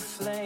you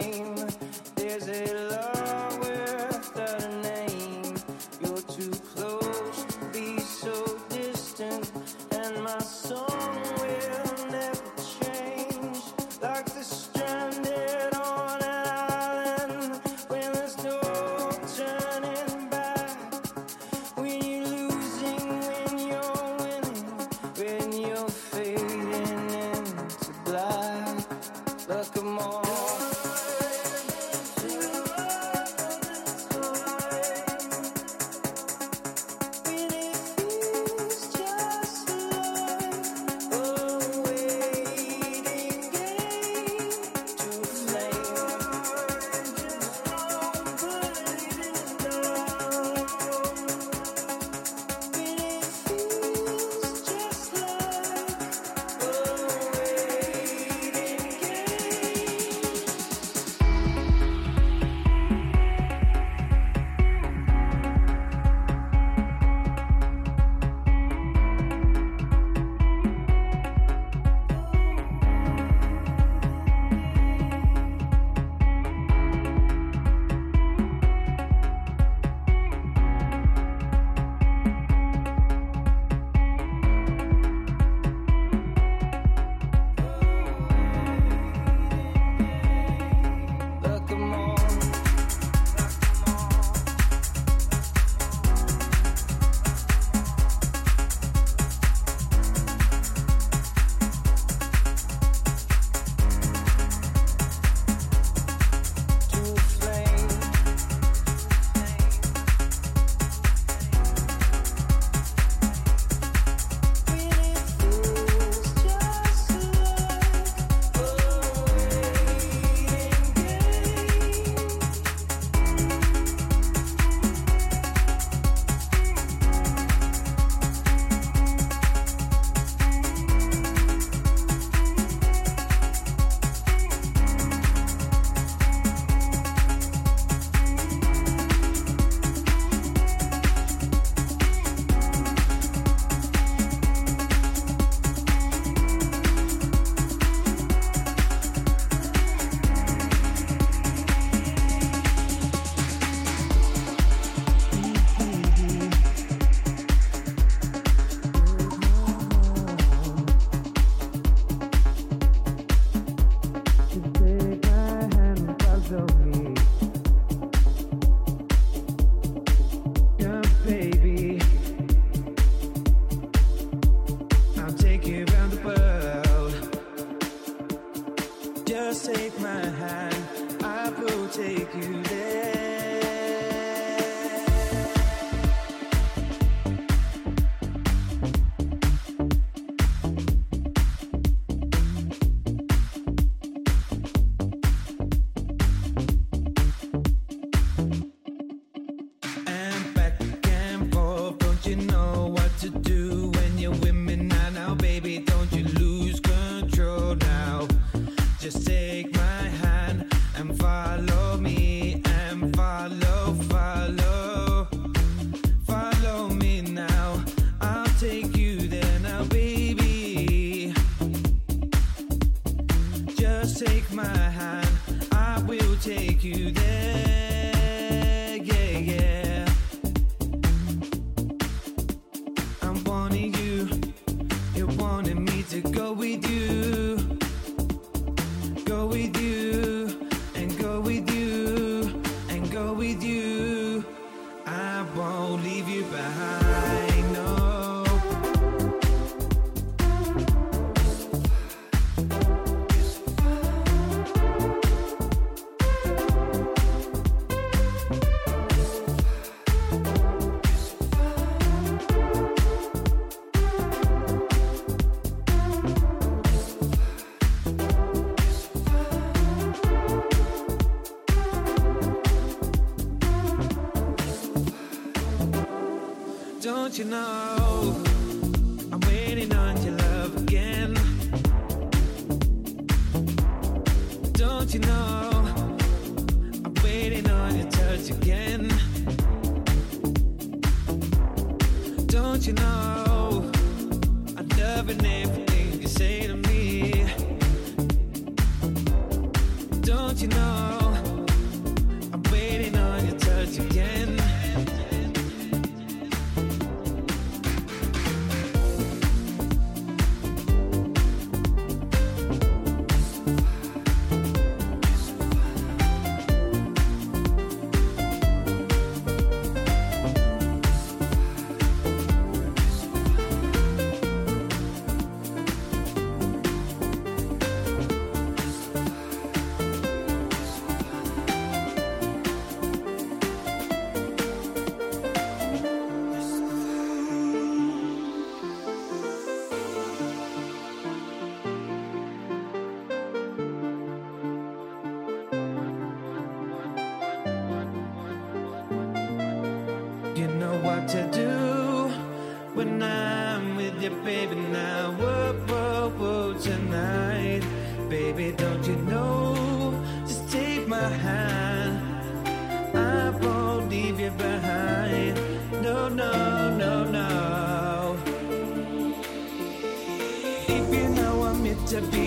to be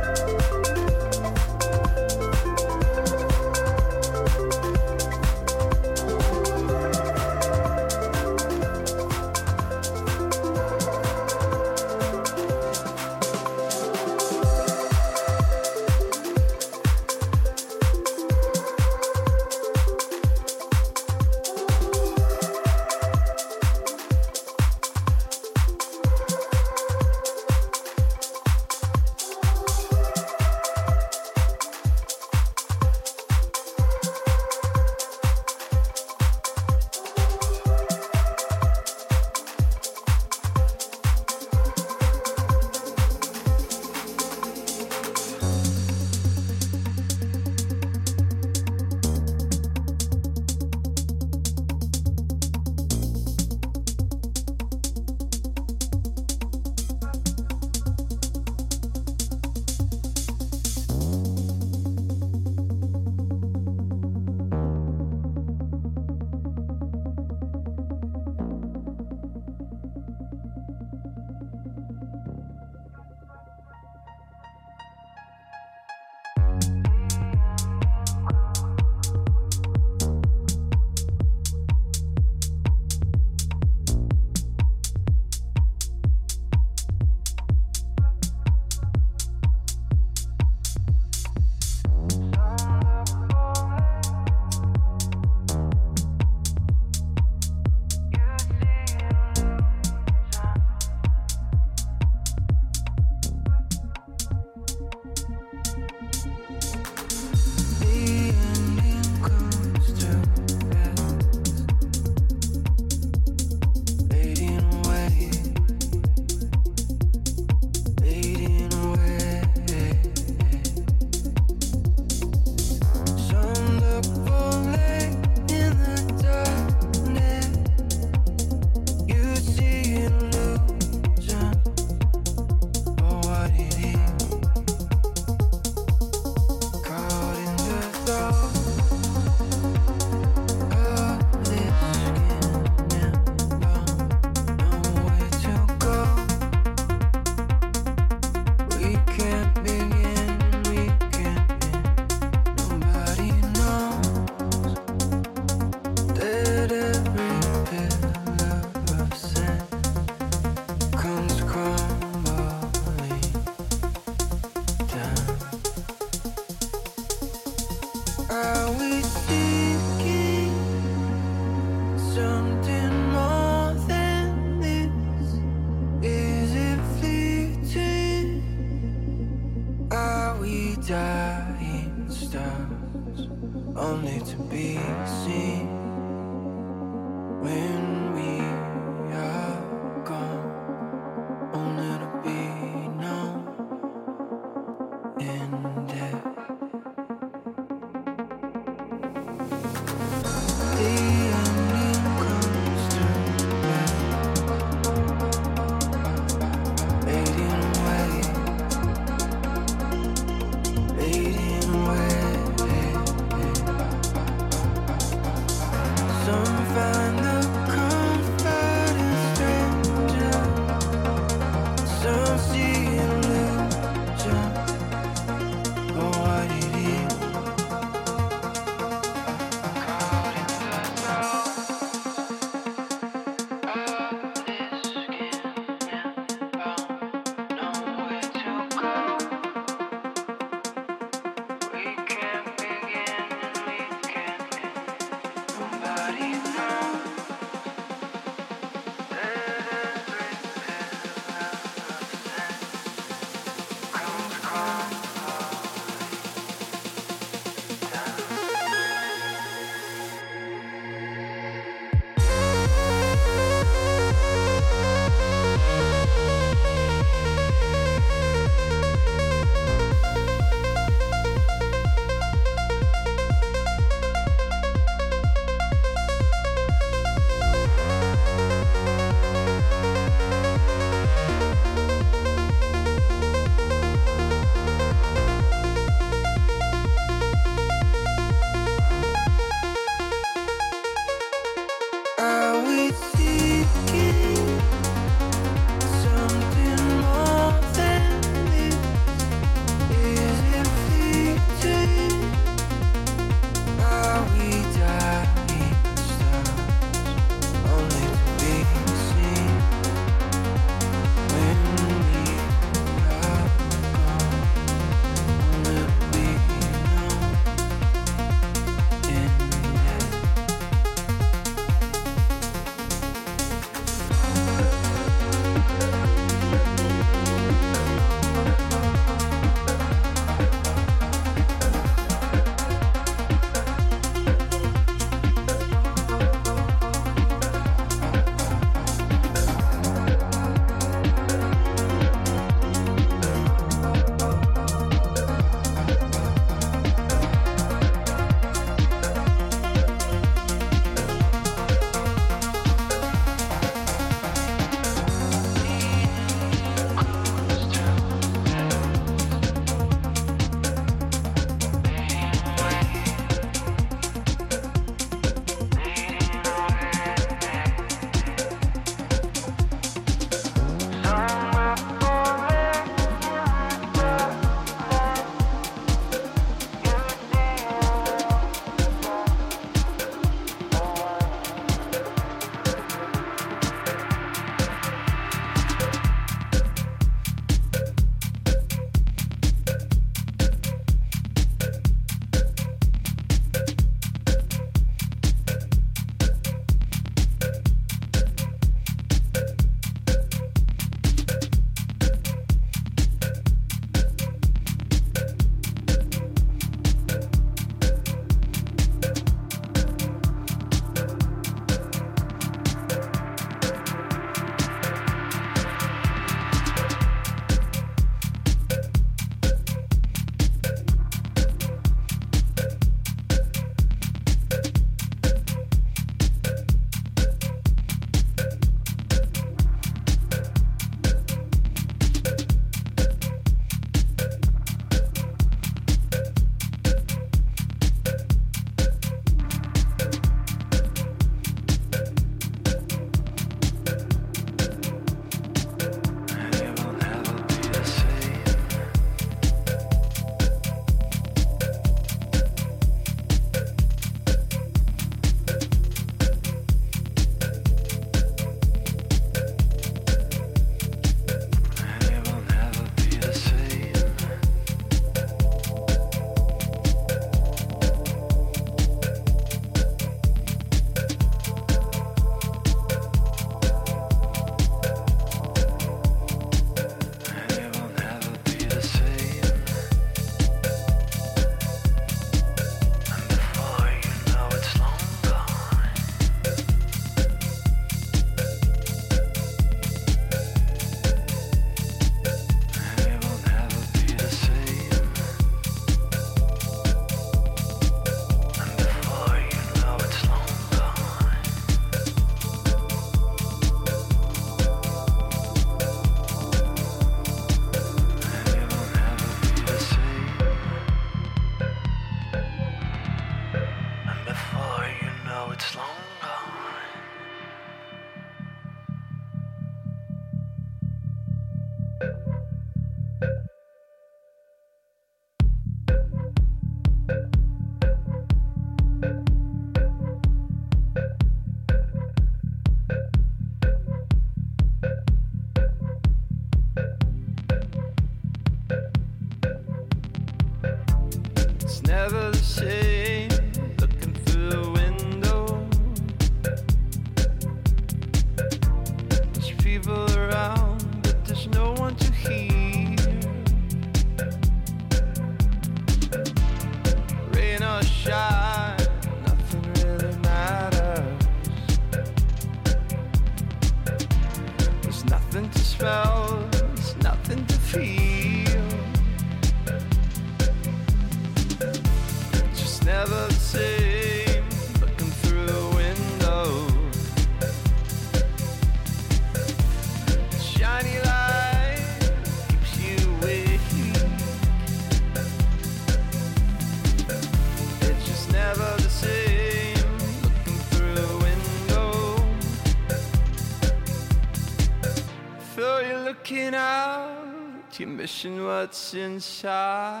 missing what's inside.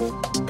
Música